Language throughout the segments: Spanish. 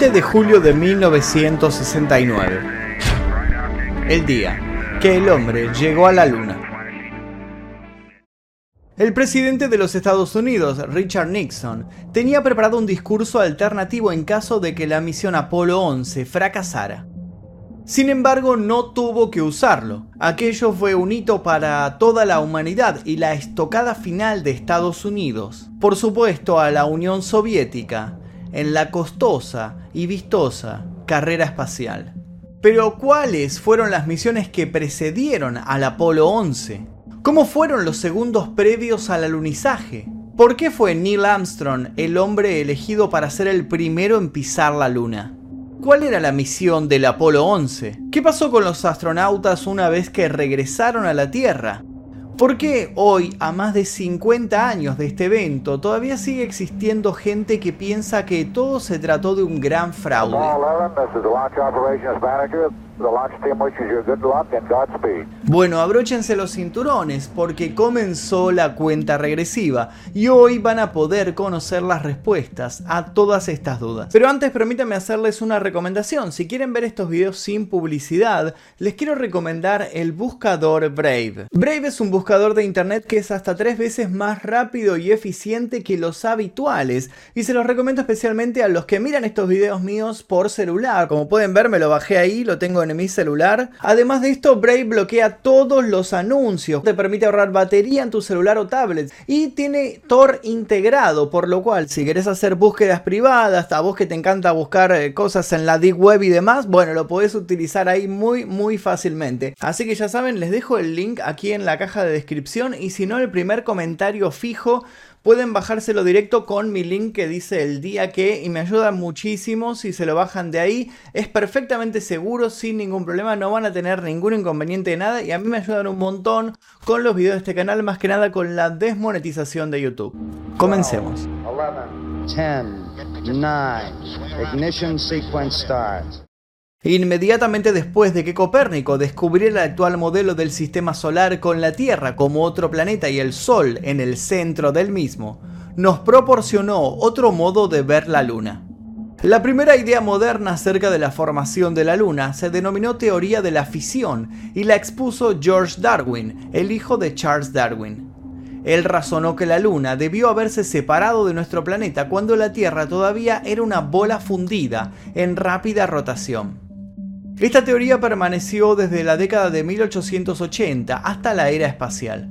20 de julio de 1969. El día que el hombre llegó a la luna. El presidente de los Estados Unidos, Richard Nixon, tenía preparado un discurso alternativo en caso de que la misión Apolo 11 fracasara. Sin embargo, no tuvo que usarlo. Aquello fue un hito para toda la humanidad y la estocada final de Estados Unidos, por supuesto a la Unión Soviética, en la costosa y vistosa carrera espacial. Pero ¿cuáles fueron las misiones que precedieron al Apolo 11? ¿Cómo fueron los segundos previos al alunizaje? ¿Por qué fue Neil Armstrong el hombre elegido para ser el primero en pisar la Luna? ¿Cuál era la misión del Apolo 11? ¿Qué pasó con los astronautas una vez que regresaron a la Tierra? ¿Por qué hoy, a más de 50 años de este evento, todavía sigue existiendo gente que piensa que todo se trató de un gran fraude? Bueno, abróchense los cinturones porque comenzó la cuenta regresiva y hoy van a poder conocer las respuestas a todas estas dudas. Pero antes permítanme hacerles una recomendación. Si quieren ver estos videos sin publicidad, les quiero recomendar el buscador Brave. Brave es un buscador de internet que es hasta tres veces más rápido y eficiente que los habituales y se los recomiendo especialmente a los que miran estos videos míos por celular. Como pueden ver me lo bajé ahí, lo tengo en mi celular. Además de esto, Brave bloquea todos los anuncios, te permite ahorrar batería en tu celular o tablet y tiene Tor integrado, por lo cual si querés hacer búsquedas privadas, a vos que te encanta buscar eh, cosas en la Deep Web y demás, bueno, lo podés utilizar ahí muy muy fácilmente. Así que ya saben, les dejo el link aquí en la caja de descripción y si no el primer comentario fijo pueden bajárselo directo con mi link que dice el día que y me ayuda muchísimo si se lo bajan de ahí. Es perfectamente seguro, sin ningún problema, no van a tener ningún inconveniente de nada y a mí me ayudan un montón con los videos de este canal, más que nada con la desmonetización de YouTube. Comencemos. 10, 9, ignition sequence starts. Inmediatamente después de que Copérnico descubriera el actual modelo del sistema solar con la Tierra como otro planeta y el Sol en el centro del mismo, nos proporcionó otro modo de ver la Luna. La primera idea moderna acerca de la formación de la Luna se denominó teoría de la fisión y la expuso George Darwin, el hijo de Charles Darwin. Él razonó que la Luna debió haberse separado de nuestro planeta cuando la Tierra todavía era una bola fundida en rápida rotación. Esta teoría permaneció desde la década de 1880 hasta la era espacial.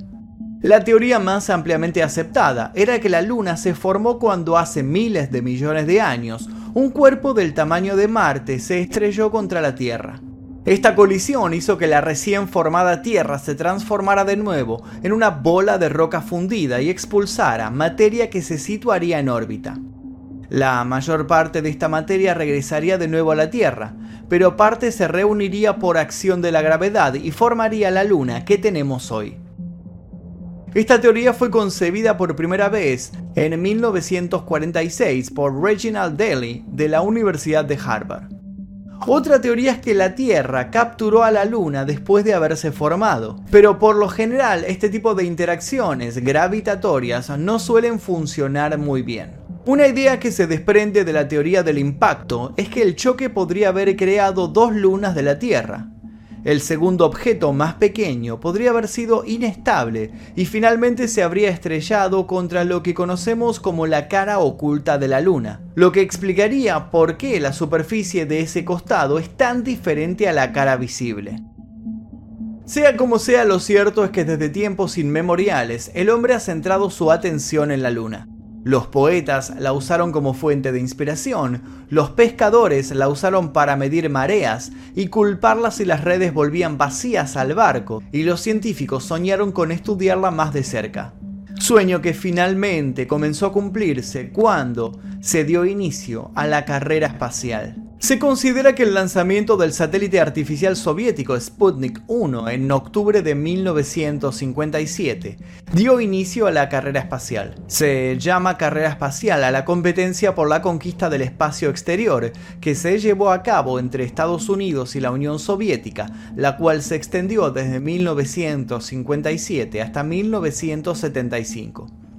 La teoría más ampliamente aceptada era que la Luna se formó cuando hace miles de millones de años un cuerpo del tamaño de Marte se estrelló contra la Tierra. Esta colisión hizo que la recién formada Tierra se transformara de nuevo en una bola de roca fundida y expulsara materia que se situaría en órbita. La mayor parte de esta materia regresaría de nuevo a la Tierra, pero parte se reuniría por acción de la gravedad y formaría la Luna que tenemos hoy. Esta teoría fue concebida por primera vez en 1946 por Reginald Daly de la Universidad de Harvard. Otra teoría es que la Tierra capturó a la Luna después de haberse formado, pero por lo general este tipo de interacciones gravitatorias no suelen funcionar muy bien. Una idea que se desprende de la teoría del impacto es que el choque podría haber creado dos lunas de la Tierra. El segundo objeto, más pequeño, podría haber sido inestable y finalmente se habría estrellado contra lo que conocemos como la cara oculta de la Luna, lo que explicaría por qué la superficie de ese costado es tan diferente a la cara visible. Sea como sea, lo cierto es que desde tiempos inmemoriales el hombre ha centrado su atención en la Luna. Los poetas la usaron como fuente de inspiración, los pescadores la usaron para medir mareas y culparla si las redes volvían vacías al barco, y los científicos soñaron con estudiarla más de cerca. Sueño que finalmente comenzó a cumplirse cuando se dio inicio a la carrera espacial. Se considera que el lanzamiento del satélite artificial soviético Sputnik 1 en octubre de 1957 dio inicio a la carrera espacial. Se llama carrera espacial a la competencia por la conquista del espacio exterior que se llevó a cabo entre Estados Unidos y la Unión Soviética, la cual se extendió desde 1957 hasta 1975.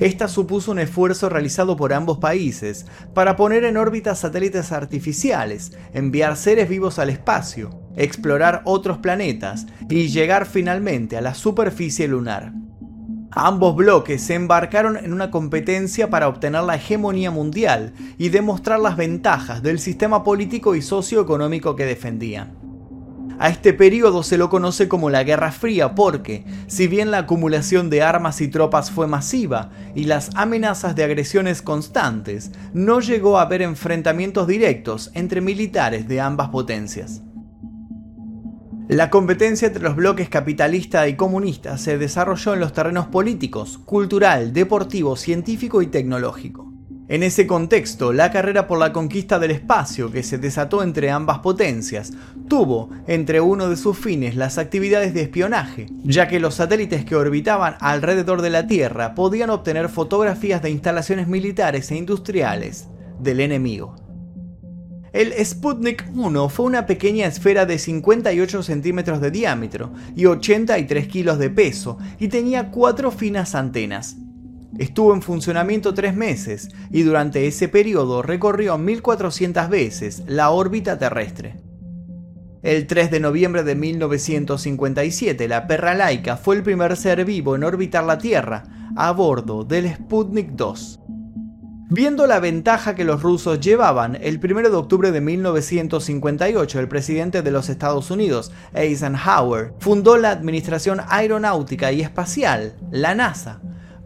Esta supuso un esfuerzo realizado por ambos países para poner en órbita satélites artificiales, enviar seres vivos al espacio, explorar otros planetas y llegar finalmente a la superficie lunar. Ambos bloques se embarcaron en una competencia para obtener la hegemonía mundial y demostrar las ventajas del sistema político y socioeconómico que defendían. A este periodo se lo conoce como la Guerra Fría porque, si bien la acumulación de armas y tropas fue masiva y las amenazas de agresiones constantes, no llegó a haber enfrentamientos directos entre militares de ambas potencias. La competencia entre los bloques capitalista y comunista se desarrolló en los terrenos políticos, cultural, deportivo, científico y tecnológico. En ese contexto, la carrera por la conquista del espacio que se desató entre ambas potencias tuvo entre uno de sus fines las actividades de espionaje, ya que los satélites que orbitaban alrededor de la Tierra podían obtener fotografías de instalaciones militares e industriales del enemigo. El Sputnik 1 fue una pequeña esfera de 58 centímetros de diámetro y 83 kilos de peso y tenía cuatro finas antenas. Estuvo en funcionamiento tres meses y durante ese periodo recorrió 1400 veces la órbita terrestre. El 3 de noviembre de 1957, la perra laica fue el primer ser vivo en orbitar la Tierra a bordo del Sputnik 2. Viendo la ventaja que los rusos llevaban, el 1 de octubre de 1958 el presidente de los Estados Unidos, Eisenhower, fundó la Administración Aeronáutica y Espacial, la NASA,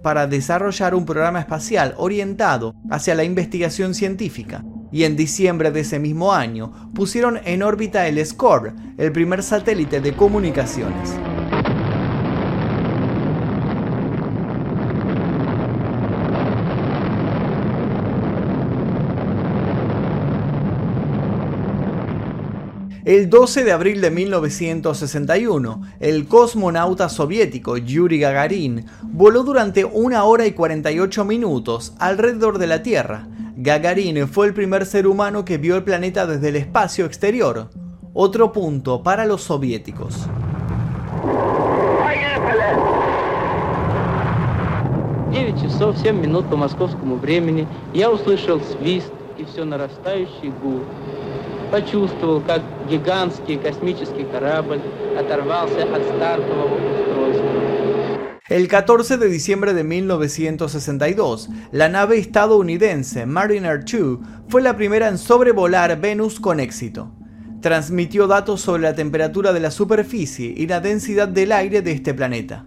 para desarrollar un programa espacial orientado hacia la investigación científica. Y en diciembre de ese mismo año pusieron en órbita el SCORE, el primer satélite de comunicaciones. El 12 de abril de 1961, el cosmonauta soviético Yuri Gagarin voló durante una hora y 48 minutos alrededor de la Tierra. Gagarin fue el primer ser humano que vio el planeta desde el espacio exterior. Otro punto para los soviéticos. часов 7 минут по московскому времени я услышал свист и все нарастающий гул. почувствовал, как гигантский космический корабль оторвался от стартового устройства. El 14 de diciembre de 1962, la nave estadounidense Mariner 2 fue la primera en sobrevolar Venus con éxito. Transmitió datos sobre la temperatura de la superficie y la densidad del aire de este planeta.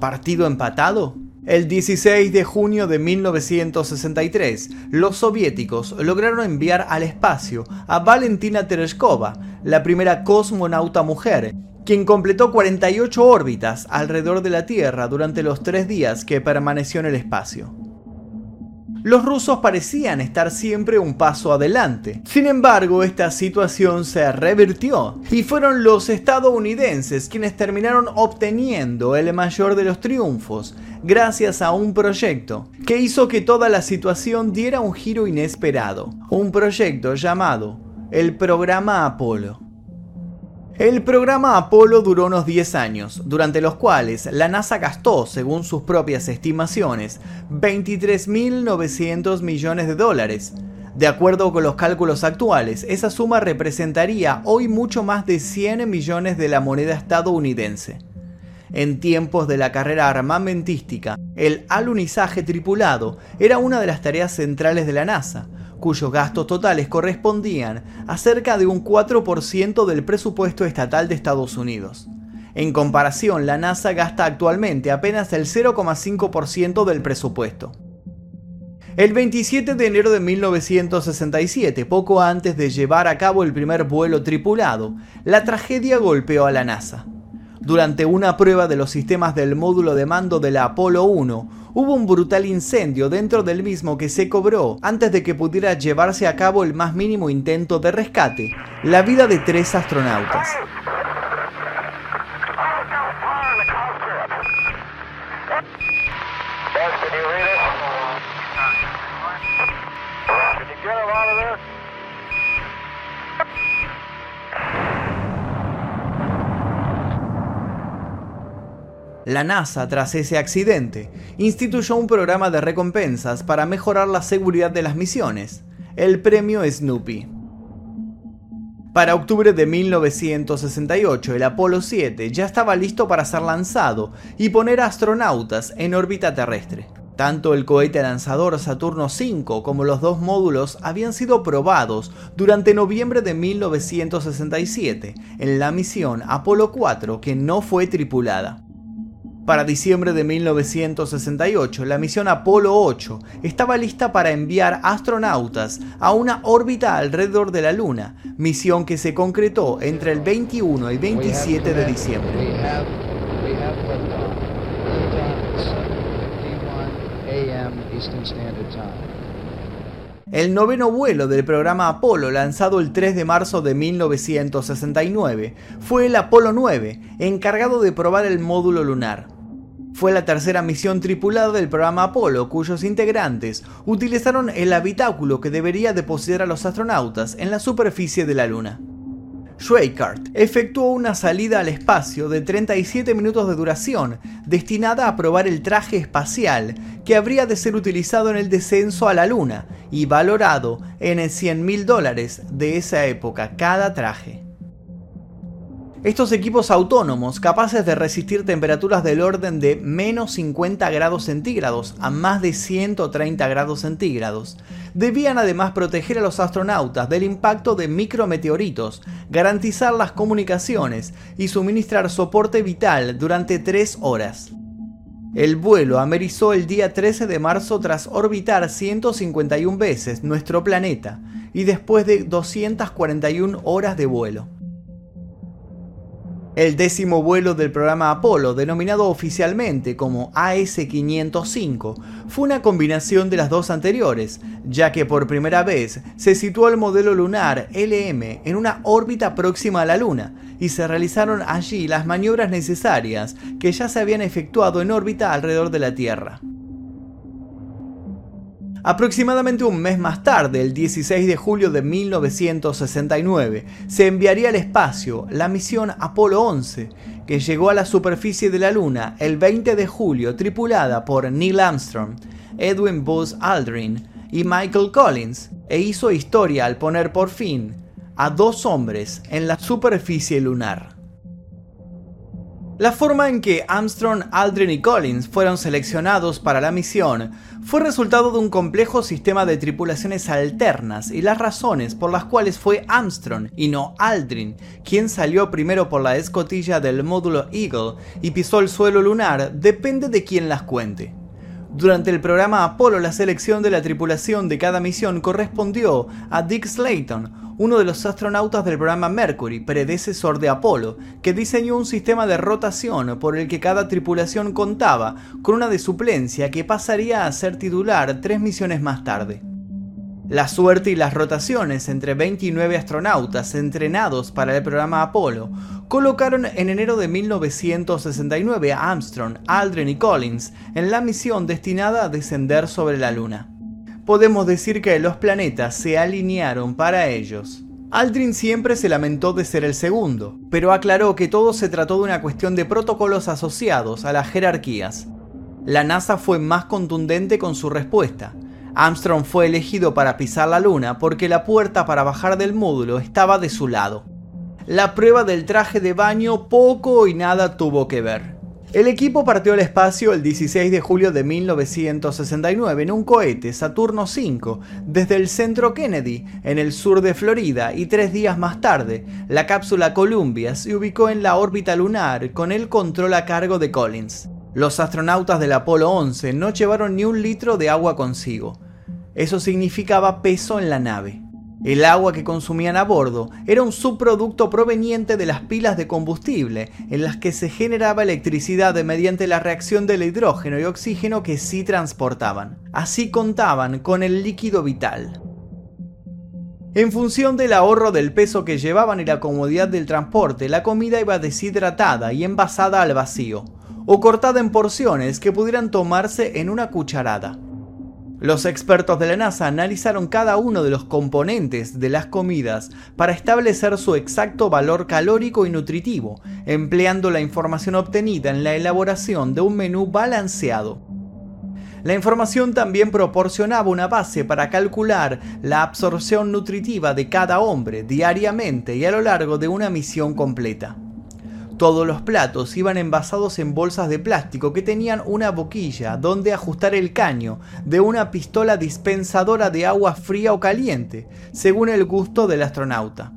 ¿Partido empatado? El 16 de junio de 1963, los soviéticos lograron enviar al espacio a Valentina Tereshkova, la primera cosmonauta mujer, quien completó 48 órbitas alrededor de la Tierra durante los tres días que permaneció en el espacio. Los rusos parecían estar siempre un paso adelante. Sin embargo, esta situación se revirtió y fueron los estadounidenses quienes terminaron obteniendo el mayor de los triunfos gracias a un proyecto que hizo que toda la situación diera un giro inesperado. Un proyecto llamado el programa Apolo. El programa Apolo duró unos 10 años, durante los cuales la NASA gastó, según sus propias estimaciones, 23.900 millones de dólares. De acuerdo con los cálculos actuales, esa suma representaría hoy mucho más de 100 millones de la moneda estadounidense. En tiempos de la carrera armamentística, el alunizaje tripulado era una de las tareas centrales de la NASA, cuyos gastos totales correspondían a cerca de un 4% del presupuesto estatal de Estados Unidos. En comparación, la NASA gasta actualmente apenas el 0,5% del presupuesto. El 27 de enero de 1967, poco antes de llevar a cabo el primer vuelo tripulado, la tragedia golpeó a la NASA. Durante una prueba de los sistemas del módulo de mando de la Apolo 1, hubo un brutal incendio dentro del mismo que se cobró, antes de que pudiera llevarse a cabo el más mínimo intento de rescate, la vida de tres astronautas. La NASA, tras ese accidente, instituyó un programa de recompensas para mejorar la seguridad de las misiones, el premio Snoopy. Para octubre de 1968, el Apolo 7 ya estaba listo para ser lanzado y poner astronautas en órbita terrestre. Tanto el cohete lanzador Saturno V como los dos módulos habían sido probados durante noviembre de 1967 en la misión Apolo 4 que no fue tripulada. Para diciembre de 1968, la misión Apolo 8 estaba lista para enviar astronautas a una órbita alrededor de la Luna, misión que se concretó entre el 21 y 27 de diciembre. El noveno vuelo del programa Apolo, lanzado el 3 de marzo de 1969, fue el Apolo 9, encargado de probar el módulo lunar. Fue la tercera misión tripulada del programa Apolo, cuyos integrantes utilizaron el habitáculo que debería depositar a los astronautas en la superficie de la Luna. Schweikart efectuó una salida al espacio de 37 minutos de duración, destinada a probar el traje espacial que habría de ser utilizado en el descenso a la Luna y valorado en 100 mil dólares de esa época cada traje. Estos equipos autónomos, capaces de resistir temperaturas del orden de menos 50 grados centígrados a más de 130 grados centígrados, debían además proteger a los astronautas del impacto de micrometeoritos, garantizar las comunicaciones y suministrar soporte vital durante tres horas. El vuelo amerizó el día 13 de marzo tras orbitar 151 veces nuestro planeta y después de 241 horas de vuelo. El décimo vuelo del programa Apolo, denominado oficialmente como AS-505, fue una combinación de las dos anteriores, ya que por primera vez se situó el modelo lunar LM en una órbita próxima a la Luna y se realizaron allí las maniobras necesarias que ya se habían efectuado en órbita alrededor de la Tierra. Aproximadamente un mes más tarde, el 16 de julio de 1969, se enviaría al espacio la misión Apolo 11, que llegó a la superficie de la Luna el 20 de julio tripulada por Neil Armstrong, Edwin Buzz Aldrin y Michael Collins, e hizo historia al poner por fin a dos hombres en la superficie lunar. La forma en que Armstrong, Aldrin y Collins fueron seleccionados para la misión fue resultado de un complejo sistema de tripulaciones alternas y las razones por las cuales fue Armstrong y no Aldrin quien salió primero por la escotilla del módulo Eagle y pisó el suelo lunar depende de quien las cuente. Durante el programa Apolo la selección de la tripulación de cada misión correspondió a Dick Slayton, uno de los astronautas del programa Mercury, predecesor de Apolo, que diseñó un sistema de rotación por el que cada tripulación contaba con una de suplencia que pasaría a ser titular tres misiones más tarde. La suerte y las rotaciones entre 29 astronautas entrenados para el programa Apolo colocaron en enero de 1969 a Armstrong, Aldrin y Collins en la misión destinada a descender sobre la Luna podemos decir que los planetas se alinearon para ellos. Aldrin siempre se lamentó de ser el segundo, pero aclaró que todo se trató de una cuestión de protocolos asociados a las jerarquías. La NASA fue más contundente con su respuesta. Armstrong fue elegido para pisar la Luna porque la puerta para bajar del módulo estaba de su lado. La prueba del traje de baño poco y nada tuvo que ver. El equipo partió al espacio el 16 de julio de 1969 en un cohete Saturno V desde el centro Kennedy, en el sur de Florida, y tres días más tarde, la cápsula Columbia se ubicó en la órbita lunar con el control a cargo de Collins. Los astronautas del Apolo 11 no llevaron ni un litro de agua consigo. Eso significaba peso en la nave. El agua que consumían a bordo era un subproducto proveniente de las pilas de combustible, en las que se generaba electricidad mediante la reacción del hidrógeno y oxígeno que sí transportaban. Así contaban con el líquido vital. En función del ahorro del peso que llevaban y la comodidad del transporte, la comida iba deshidratada y envasada al vacío, o cortada en porciones que pudieran tomarse en una cucharada. Los expertos de la NASA analizaron cada uno de los componentes de las comidas para establecer su exacto valor calórico y nutritivo, empleando la información obtenida en la elaboración de un menú balanceado. La información también proporcionaba una base para calcular la absorción nutritiva de cada hombre diariamente y a lo largo de una misión completa. Todos los platos iban envasados en bolsas de plástico que tenían una boquilla donde ajustar el caño de una pistola dispensadora de agua fría o caliente, según el gusto del astronauta.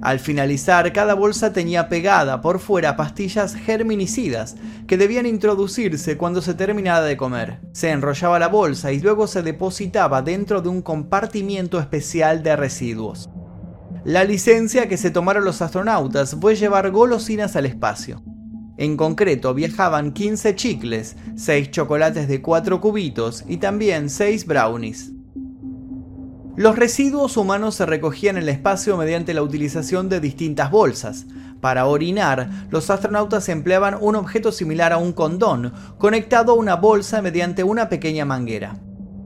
Al finalizar, cada bolsa tenía pegada por fuera pastillas germinicidas que debían introducirse cuando se terminara de comer. Se enrollaba la bolsa y luego se depositaba dentro de un compartimiento especial de residuos. La licencia que se tomaron los astronautas fue llevar golosinas al espacio. En concreto, viajaban 15 chicles, 6 chocolates de 4 cubitos y también 6 brownies. Los residuos humanos se recogían en el espacio mediante la utilización de distintas bolsas. Para orinar, los astronautas empleaban un objeto similar a un condón, conectado a una bolsa mediante una pequeña manguera.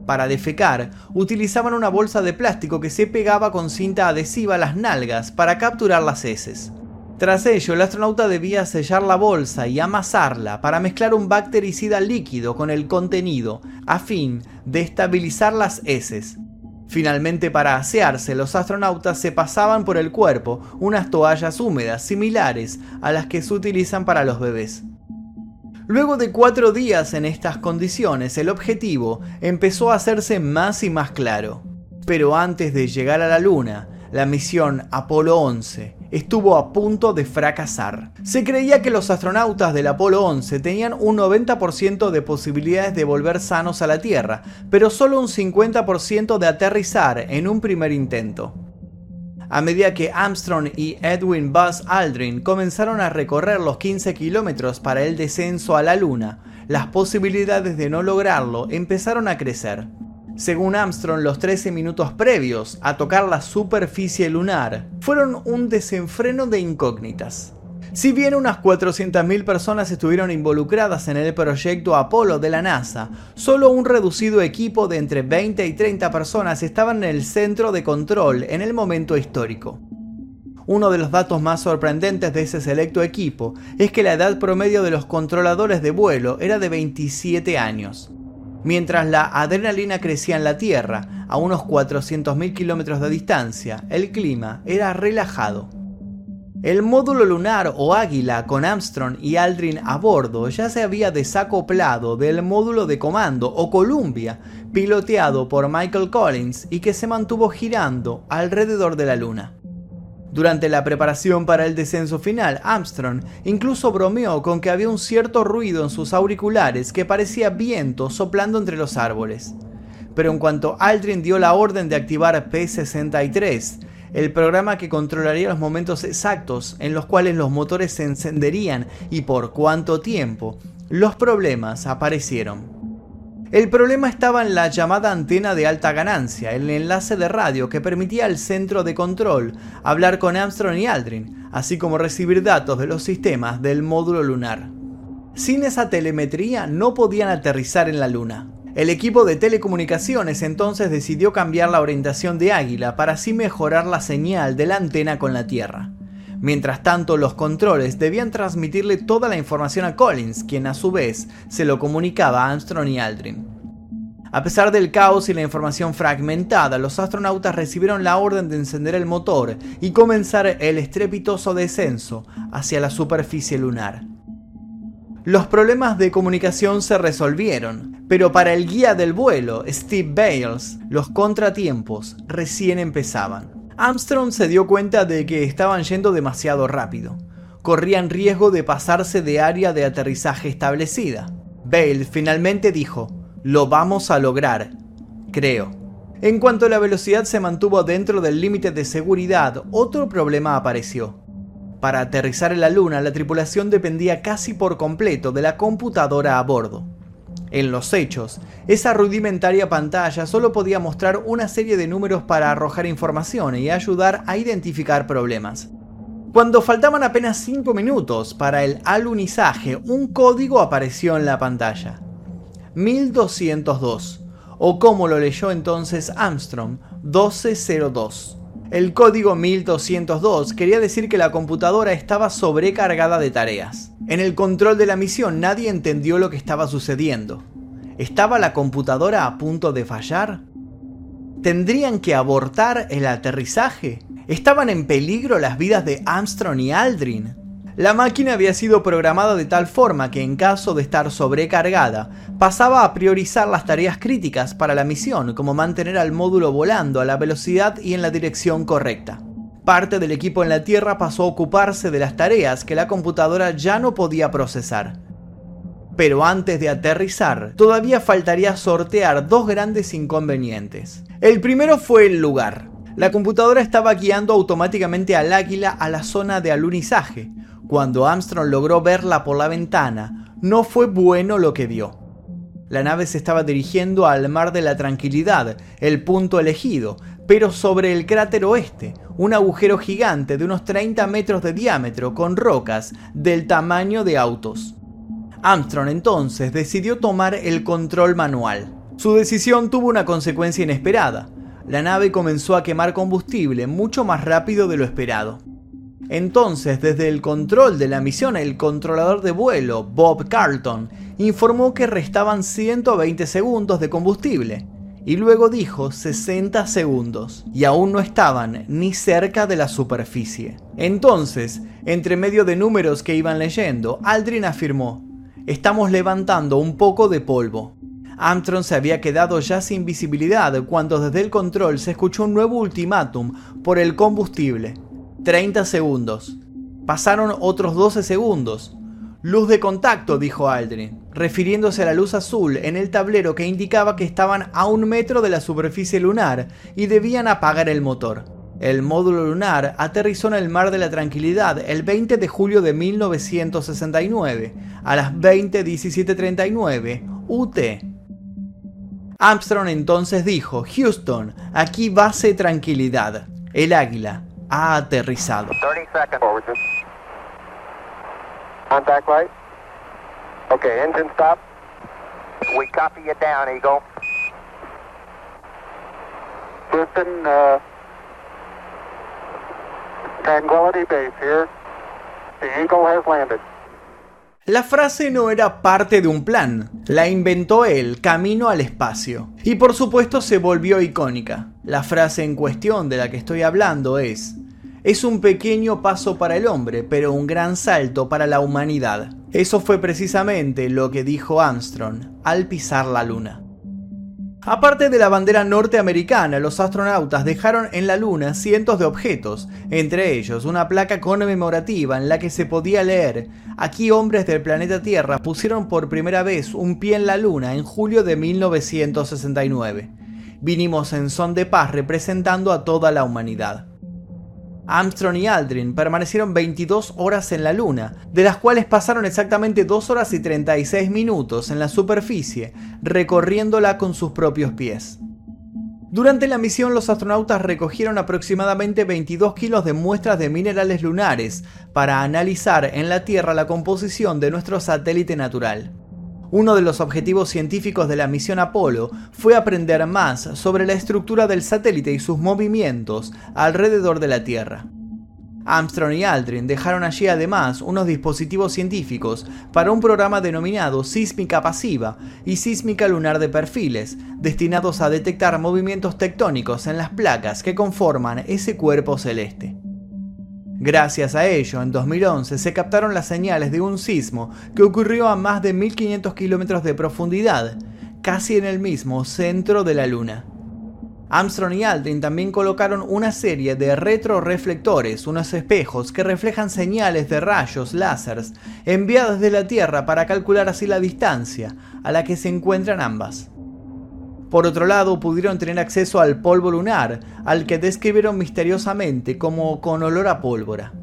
Para defecar, utilizaban una bolsa de plástico que se pegaba con cinta adhesiva a las nalgas para capturar las heces. Tras ello, el astronauta debía sellar la bolsa y amasarla para mezclar un bactericida líquido con el contenido, a fin de estabilizar las heces. Finalmente, para asearse, los astronautas se pasaban por el cuerpo unas toallas húmedas similares a las que se utilizan para los bebés. Luego de cuatro días en estas condiciones, el objetivo empezó a hacerse más y más claro. Pero antes de llegar a la Luna, la misión Apolo 11 estuvo a punto de fracasar. Se creía que los astronautas del Apolo 11 tenían un 90% de posibilidades de volver sanos a la Tierra, pero solo un 50% de aterrizar en un primer intento. A medida que Armstrong y Edwin Buzz Aldrin comenzaron a recorrer los 15 kilómetros para el descenso a la Luna, las posibilidades de no lograrlo empezaron a crecer. Según Armstrong, los 13 minutos previos a tocar la superficie lunar fueron un desenfreno de incógnitas. Si bien unas 400.000 personas estuvieron involucradas en el proyecto Apolo de la NASA, solo un reducido equipo de entre 20 y 30 personas estaban en el centro de control en el momento histórico. Uno de los datos más sorprendentes de ese selecto equipo es que la edad promedio de los controladores de vuelo era de 27 años. Mientras la adrenalina crecía en la Tierra, a unos 400.000 kilómetros de distancia, el clima era relajado. El módulo lunar o Águila con Armstrong y Aldrin a bordo ya se había desacoplado del módulo de comando o Columbia, piloteado por Michael Collins y que se mantuvo girando alrededor de la Luna. Durante la preparación para el descenso final, Armstrong incluso bromeó con que había un cierto ruido en sus auriculares que parecía viento soplando entre los árboles. Pero en cuanto Aldrin dio la orden de activar P-63, el programa que controlaría los momentos exactos en los cuales los motores se encenderían y por cuánto tiempo, los problemas aparecieron. El problema estaba en la llamada antena de alta ganancia, el enlace de radio que permitía al centro de control hablar con Armstrong y Aldrin, así como recibir datos de los sistemas del módulo lunar. Sin esa telemetría no podían aterrizar en la Luna. El equipo de telecomunicaciones entonces decidió cambiar la orientación de Águila para así mejorar la señal de la antena con la Tierra. Mientras tanto, los controles debían transmitirle toda la información a Collins, quien a su vez se lo comunicaba a Armstrong y Aldrin. A pesar del caos y la información fragmentada, los astronautas recibieron la orden de encender el motor y comenzar el estrepitoso descenso hacia la superficie lunar. Los problemas de comunicación se resolvieron, pero para el guía del vuelo, Steve Bales, los contratiempos recién empezaban. Armstrong se dio cuenta de que estaban yendo demasiado rápido. Corrían riesgo de pasarse de área de aterrizaje establecida. Bales finalmente dijo, lo vamos a lograr, creo. En cuanto la velocidad se mantuvo dentro del límite de seguridad, otro problema apareció. Para aterrizar en la Luna, la tripulación dependía casi por completo de la computadora a bordo. En los hechos, esa rudimentaria pantalla solo podía mostrar una serie de números para arrojar información y ayudar a identificar problemas. Cuando faltaban apenas 5 minutos para el alunizaje, un código apareció en la pantalla. 1202, o como lo leyó entonces Armstrong, 1202. El código 1202 quería decir que la computadora estaba sobrecargada de tareas. En el control de la misión nadie entendió lo que estaba sucediendo. ¿Estaba la computadora a punto de fallar? ¿Tendrían que abortar el aterrizaje? ¿Estaban en peligro las vidas de Armstrong y Aldrin? La máquina había sido programada de tal forma que en caso de estar sobrecargada, pasaba a priorizar las tareas críticas para la misión, como mantener al módulo volando a la velocidad y en la dirección correcta. Parte del equipo en la Tierra pasó a ocuparse de las tareas que la computadora ya no podía procesar. Pero antes de aterrizar, todavía faltaría sortear dos grandes inconvenientes. El primero fue el lugar. La computadora estaba guiando automáticamente al águila a la zona de alunizaje, cuando Armstrong logró verla por la ventana, no fue bueno lo que vio. La nave se estaba dirigiendo al Mar de la Tranquilidad, el punto elegido, pero sobre el cráter oeste, un agujero gigante de unos 30 metros de diámetro con rocas del tamaño de autos. Armstrong entonces decidió tomar el control manual. Su decisión tuvo una consecuencia inesperada. La nave comenzó a quemar combustible mucho más rápido de lo esperado. Entonces, desde el control de la misión, el controlador de vuelo, Bob Carlton, informó que restaban 120 segundos de combustible, y luego dijo 60 segundos, y aún no estaban ni cerca de la superficie. Entonces, entre medio de números que iban leyendo, Aldrin afirmó, estamos levantando un poco de polvo. Armstrong se había quedado ya sin visibilidad cuando desde el control se escuchó un nuevo ultimátum por el combustible. 30 segundos. Pasaron otros 12 segundos. Luz de contacto, dijo Aldrin, refiriéndose a la luz azul en el tablero que indicaba que estaban a un metro de la superficie lunar y debían apagar el motor. El módulo lunar aterrizó en el Mar de la Tranquilidad el 20 de julio de 1969, a las 20.1739 UT. Armstrong entonces dijo, Houston, aquí base tranquilidad. El águila, ha aterrizado. 30 seconds. Forward. Contact light. Okay, engine stop. We copy you down, Eagle. Houston, uh, Tranquility Base here. The Eagle has landed. La frase no era parte de un plan, la inventó él camino al espacio. Y por supuesto se volvió icónica. La frase en cuestión de la que estoy hablando es, es un pequeño paso para el hombre, pero un gran salto para la humanidad. Eso fue precisamente lo que dijo Armstrong al pisar la luna. Aparte de la bandera norteamericana, los astronautas dejaron en la Luna cientos de objetos, entre ellos una placa conmemorativa en la que se podía leer, aquí hombres del planeta Tierra pusieron por primera vez un pie en la Luna en julio de 1969. Vinimos en son de paz representando a toda la humanidad. Armstrong y Aldrin permanecieron 22 horas en la Luna, de las cuales pasaron exactamente 2 horas y 36 minutos en la superficie, recorriéndola con sus propios pies. Durante la misión los astronautas recogieron aproximadamente 22 kilos de muestras de minerales lunares para analizar en la Tierra la composición de nuestro satélite natural. Uno de los objetivos científicos de la misión Apolo fue aprender más sobre la estructura del satélite y sus movimientos alrededor de la Tierra. Armstrong y Aldrin dejaron allí además unos dispositivos científicos para un programa denominado sísmica pasiva y sísmica lunar de perfiles, destinados a detectar movimientos tectónicos en las placas que conforman ese cuerpo celeste. Gracias a ello, en 2011 se captaron las señales de un sismo que ocurrió a más de 1500 kilómetros de profundidad, casi en el mismo centro de la Luna. Armstrong y Aldrin también colocaron una serie de retroreflectores, unos espejos que reflejan señales de rayos láseres enviadas de la Tierra para calcular así la distancia a la que se encuentran ambas. Por otro lado, pudieron tener acceso al polvo lunar, al que describieron misteriosamente como con olor a pólvora.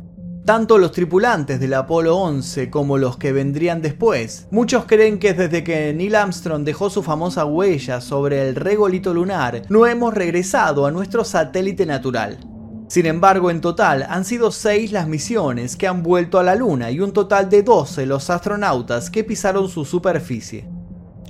Tanto los tripulantes del Apolo 11 como los que vendrían después, muchos creen que desde que Neil Armstrong dejó su famosa huella sobre el regolito lunar, no hemos regresado a nuestro satélite natural. Sin embargo, en total han sido 6 las misiones que han vuelto a la Luna y un total de 12 los astronautas que pisaron su superficie.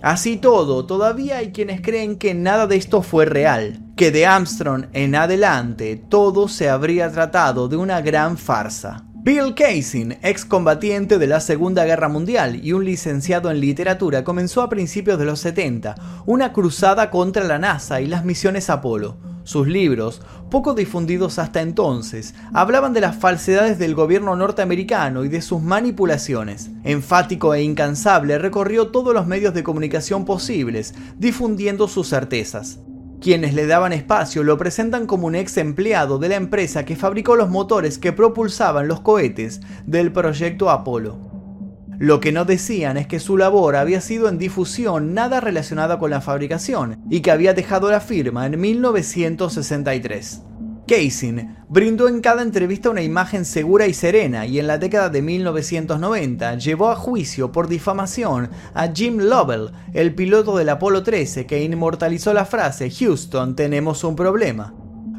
Así todo, todavía hay quienes creen que nada de esto fue real, que de Armstrong en adelante todo se habría tratado de una gran farsa. Bill Casey, excombatiente de la Segunda Guerra Mundial y un licenciado en literatura, comenzó a principios de los 70 una cruzada contra la NASA y las misiones Apolo. Sus libros, poco difundidos hasta entonces, hablaban de las falsedades del gobierno norteamericano y de sus manipulaciones. Enfático e incansable recorrió todos los medios de comunicación posibles, difundiendo sus certezas. Quienes le daban espacio lo presentan como un ex empleado de la empresa que fabricó los motores que propulsaban los cohetes del proyecto Apolo. Lo que no decían es que su labor había sido en difusión nada relacionada con la fabricación y que había dejado la firma en 1963. Casey brindó en cada entrevista una imagen segura y serena y en la década de 1990 llevó a juicio por difamación a Jim Lovell, el piloto del Apolo 13 que inmortalizó la frase Houston tenemos un problema.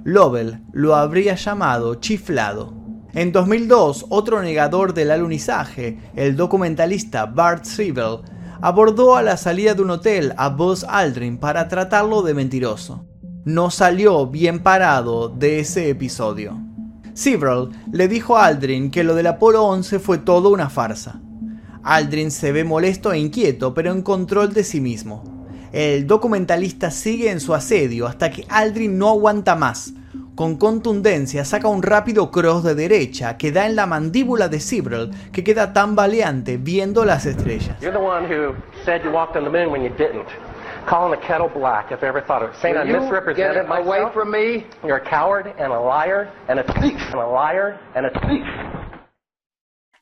Lovell lo habría llamado chiflado. En 2002, otro negador del alunizaje, el documentalista Bart Siebel, abordó a la salida de un hotel a Buzz Aldrin para tratarlo de mentiroso no salió bien parado de ese episodio. Several le dijo a Aldrin que lo del Apolo 11 fue todo una farsa. Aldrin se ve molesto e inquieto, pero en control de sí mismo. El documentalista sigue en su asedio hasta que Aldrin no aguanta más. Con contundencia saca un rápido cross de derecha que da en la mandíbula de Several, que queda tan valiente viendo las estrellas calling the kettle black if I ever thought of it. Saying I misrepresented myself. away from me. You're a coward and a liar and a thief. And a liar and a thief.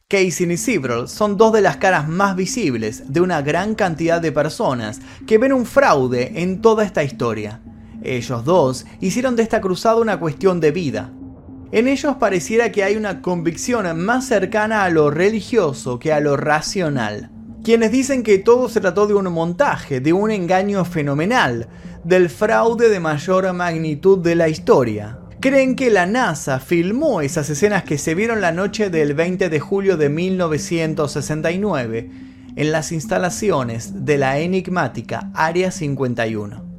Casey y Several son dos de las caras más visibles de una gran cantidad de personas que ven un fraude en toda esta historia. Ellos dos hicieron de esta cruzada una cuestión de vida. En ellos pareciera que hay una convicción más cercana a lo religioso que a lo racional quienes dicen que todo se trató de un montaje, de un engaño fenomenal, del fraude de mayor magnitud de la historia. Creen que la NASA filmó esas escenas que se vieron la noche del 20 de julio de 1969 en las instalaciones de la enigmática Área 51.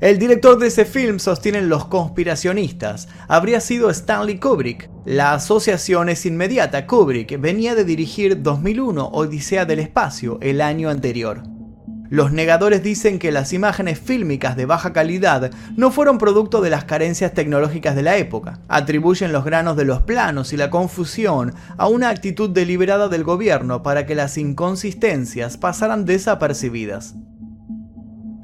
El director de ese film, sostienen los conspiracionistas, habría sido Stanley Kubrick. La asociación es inmediata. Kubrick venía de dirigir 2001 Odisea del Espacio el año anterior. Los negadores dicen que las imágenes fílmicas de baja calidad no fueron producto de las carencias tecnológicas de la época. Atribuyen los granos de los planos y la confusión a una actitud deliberada del gobierno para que las inconsistencias pasaran desapercibidas.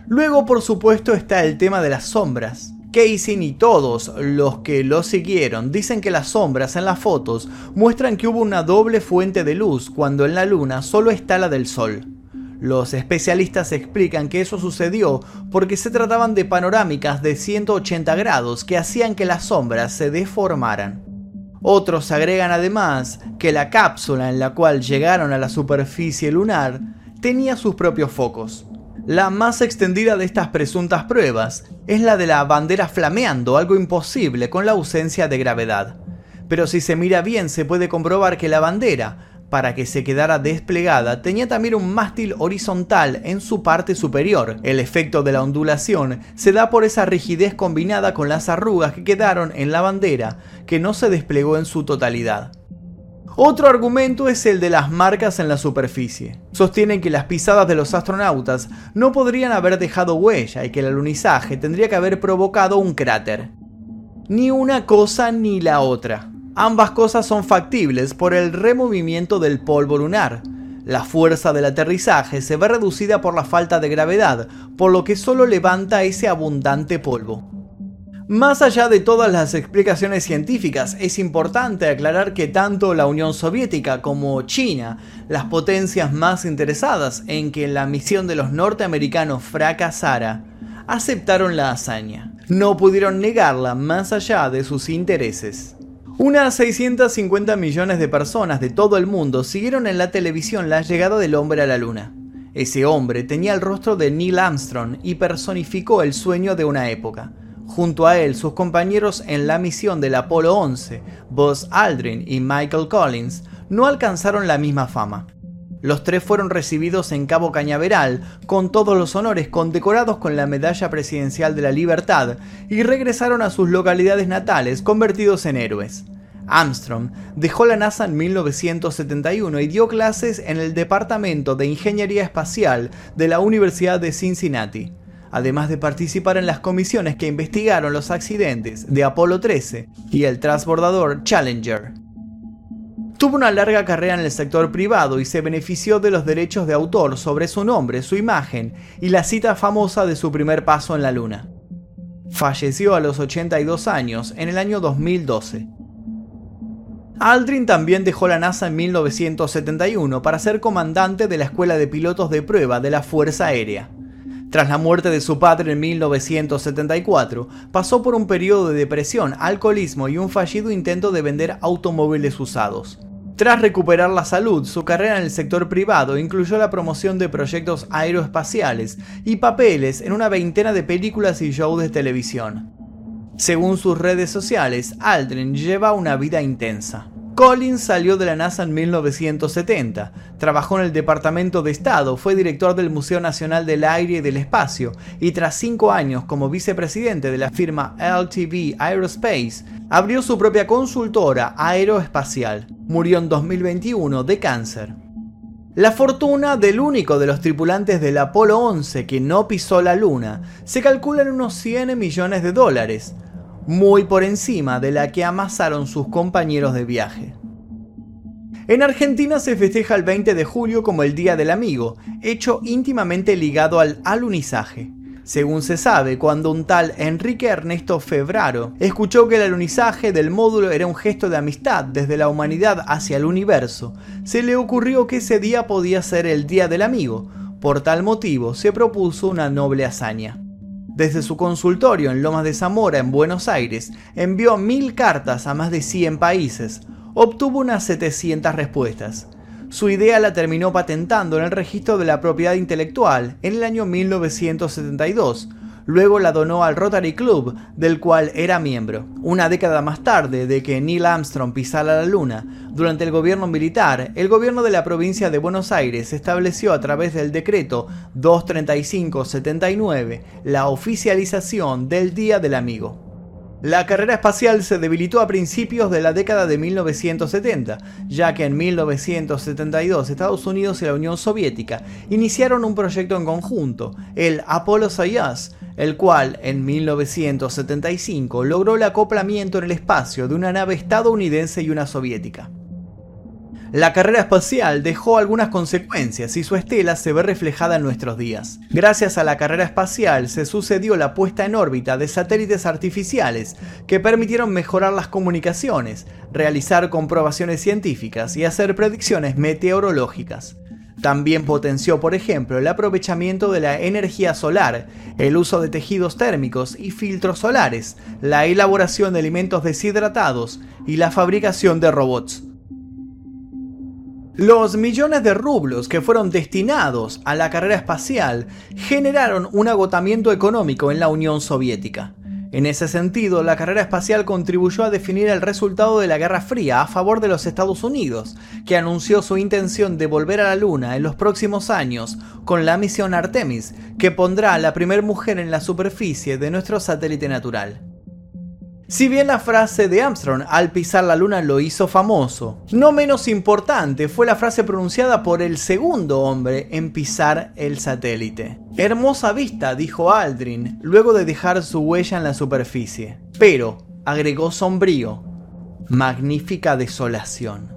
Luego, por supuesto, está el tema de las sombras. Casey y todos los que lo siguieron dicen que las sombras en las fotos muestran que hubo una doble fuente de luz cuando en la luna solo está la del sol. Los especialistas explican que eso sucedió porque se trataban de panorámicas de 180 grados que hacían que las sombras se deformaran. Otros agregan además que la cápsula en la cual llegaron a la superficie lunar tenía sus propios focos. La más extendida de estas presuntas pruebas es la de la bandera flameando, algo imposible con la ausencia de gravedad. Pero si se mira bien se puede comprobar que la bandera, para que se quedara desplegada, tenía también un mástil horizontal en su parte superior. El efecto de la ondulación se da por esa rigidez combinada con las arrugas que quedaron en la bandera, que no se desplegó en su totalidad. Otro argumento es el de las marcas en la superficie. Sostienen que las pisadas de los astronautas no podrían haber dejado huella y que el alunizaje tendría que haber provocado un cráter. Ni una cosa ni la otra. Ambas cosas son factibles por el removimiento del polvo lunar. La fuerza del aterrizaje se ve reducida por la falta de gravedad, por lo que solo levanta ese abundante polvo. Más allá de todas las explicaciones científicas, es importante aclarar que tanto la Unión Soviética como China, las potencias más interesadas en que la misión de los norteamericanos fracasara, aceptaron la hazaña. No pudieron negarla más allá de sus intereses. Unas 650 millones de personas de todo el mundo siguieron en la televisión la llegada del hombre a la luna. Ese hombre tenía el rostro de Neil Armstrong y personificó el sueño de una época Junto a él, sus compañeros en la misión del Apolo 11, Buzz Aldrin y Michael Collins, no alcanzaron la misma fama. Los tres fueron recibidos en Cabo Cañaveral, con todos los honores condecorados con la Medalla Presidencial de la Libertad, y regresaron a sus localidades natales convertidos en héroes. Armstrong dejó la NASA en 1971 y dio clases en el Departamento de Ingeniería Espacial de la Universidad de Cincinnati, además de participar en las comisiones que investigaron los accidentes de Apolo 13 y el transbordador Challenger. Tuvo una larga carrera en el sector privado y se benefició de los derechos de autor sobre su nombre, su imagen y la cita famosa de su primer paso en la Luna. Falleció a los 82 años en el año 2012. Aldrin también dejó la NASA en 1971 para ser comandante de la Escuela de Pilotos de Prueba de la Fuerza Aérea. Tras la muerte de su padre en 1974, pasó por un periodo de depresión, alcoholismo y un fallido intento de vender automóviles usados. Tras recuperar la salud, su carrera en el sector privado incluyó la promoción de proyectos aeroespaciales y papeles en una veintena de películas y shows de televisión. Según sus redes sociales, Aldrin lleva una vida intensa. Collins salió de la NASA en 1970, trabajó en el Departamento de Estado, fue director del Museo Nacional del Aire y del Espacio y tras cinco años como vicepresidente de la firma LTV Aerospace, abrió su propia consultora aeroespacial. Murió en 2021 de cáncer. La fortuna del único de los tripulantes del Apolo 11 que no pisó la Luna se calcula en unos 100 millones de dólares, muy por encima de la que amasaron sus compañeros de viaje. En Argentina se festeja el 20 de julio como el Día del Amigo, hecho íntimamente ligado al alunizaje. Según se sabe, cuando un tal Enrique Ernesto Febraro escuchó que el alunizaje del módulo era un gesto de amistad desde la humanidad hacia el universo, se le ocurrió que ese día podía ser el Día del Amigo. Por tal motivo, se propuso una noble hazaña. Desde su consultorio en Lomas de Zamora, en Buenos Aires, envió mil cartas a más de 100 países. Obtuvo unas 700 respuestas. Su idea la terminó patentando en el registro de la propiedad intelectual en el año 1972, Luego la donó al Rotary Club, del cual era miembro. Una década más tarde de que Neil Armstrong pisara la Luna, durante el gobierno militar, el gobierno de la provincia de Buenos Aires estableció a través del decreto 235-79 la oficialización del Día del Amigo. La carrera espacial se debilitó a principios de la década de 1970, ya que en 1972 Estados Unidos y la Unión Soviética iniciaron un proyecto en conjunto, el Apollo Soyuz, el cual en 1975 logró el acoplamiento en el espacio de una nave estadounidense y una soviética. La carrera espacial dejó algunas consecuencias y su estela se ve reflejada en nuestros días. Gracias a la carrera espacial se sucedió la puesta en órbita de satélites artificiales que permitieron mejorar las comunicaciones, realizar comprobaciones científicas y hacer predicciones meteorológicas. También potenció, por ejemplo, el aprovechamiento de la energía solar, el uso de tejidos térmicos y filtros solares, la elaboración de alimentos deshidratados y la fabricación de robots. Los millones de rublos que fueron destinados a la carrera espacial generaron un agotamiento económico en la Unión Soviética. En ese sentido, la carrera espacial contribuyó a definir el resultado de la Guerra Fría a favor de los Estados Unidos, que anunció su intención de volver a la Luna en los próximos años con la misión Artemis, que pondrá a la primera mujer en la superficie de nuestro satélite natural. Si bien la frase de Armstrong al pisar la luna lo hizo famoso, no menos importante fue la frase pronunciada por el segundo hombre en pisar el satélite. Hermosa vista, dijo Aldrin, luego de dejar su huella en la superficie. Pero, agregó sombrío, magnífica desolación.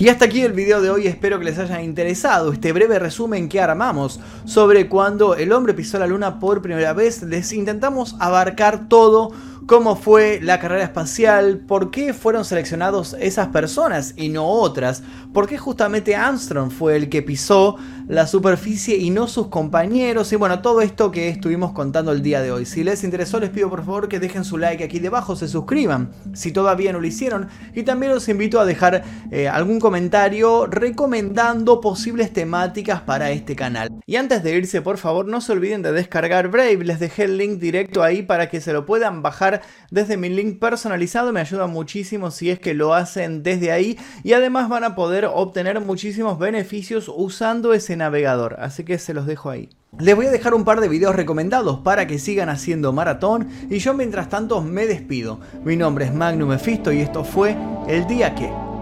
Y hasta aquí el video de hoy, espero que les haya interesado este breve resumen que armamos sobre cuando el hombre pisó la luna por primera vez. Les intentamos abarcar todo cómo fue la carrera espacial, por qué fueron seleccionados esas personas y no otras, por qué justamente Armstrong fue el que pisó la superficie y no sus compañeros y bueno, todo esto que estuvimos contando el día de hoy. Si les interesó les pido por favor que dejen su like aquí debajo, se suscriban si todavía no lo hicieron y también los invito a dejar eh, algún comentario recomendando posibles temáticas para este canal. Y antes de irse por favor no se olviden de descargar Brave, les dejé el link directo ahí para que se lo puedan bajar desde mi link personalizado, me ayuda muchísimo si es que lo hacen desde ahí y además van a poder obtener muchísimos beneficios usando ese navegador, así que se los dejo ahí. Les voy a dejar un par de videos recomendados para que sigan haciendo maratón y yo mientras tanto me despido. Mi nombre es Magnum Mephisto y esto fue El Día Que...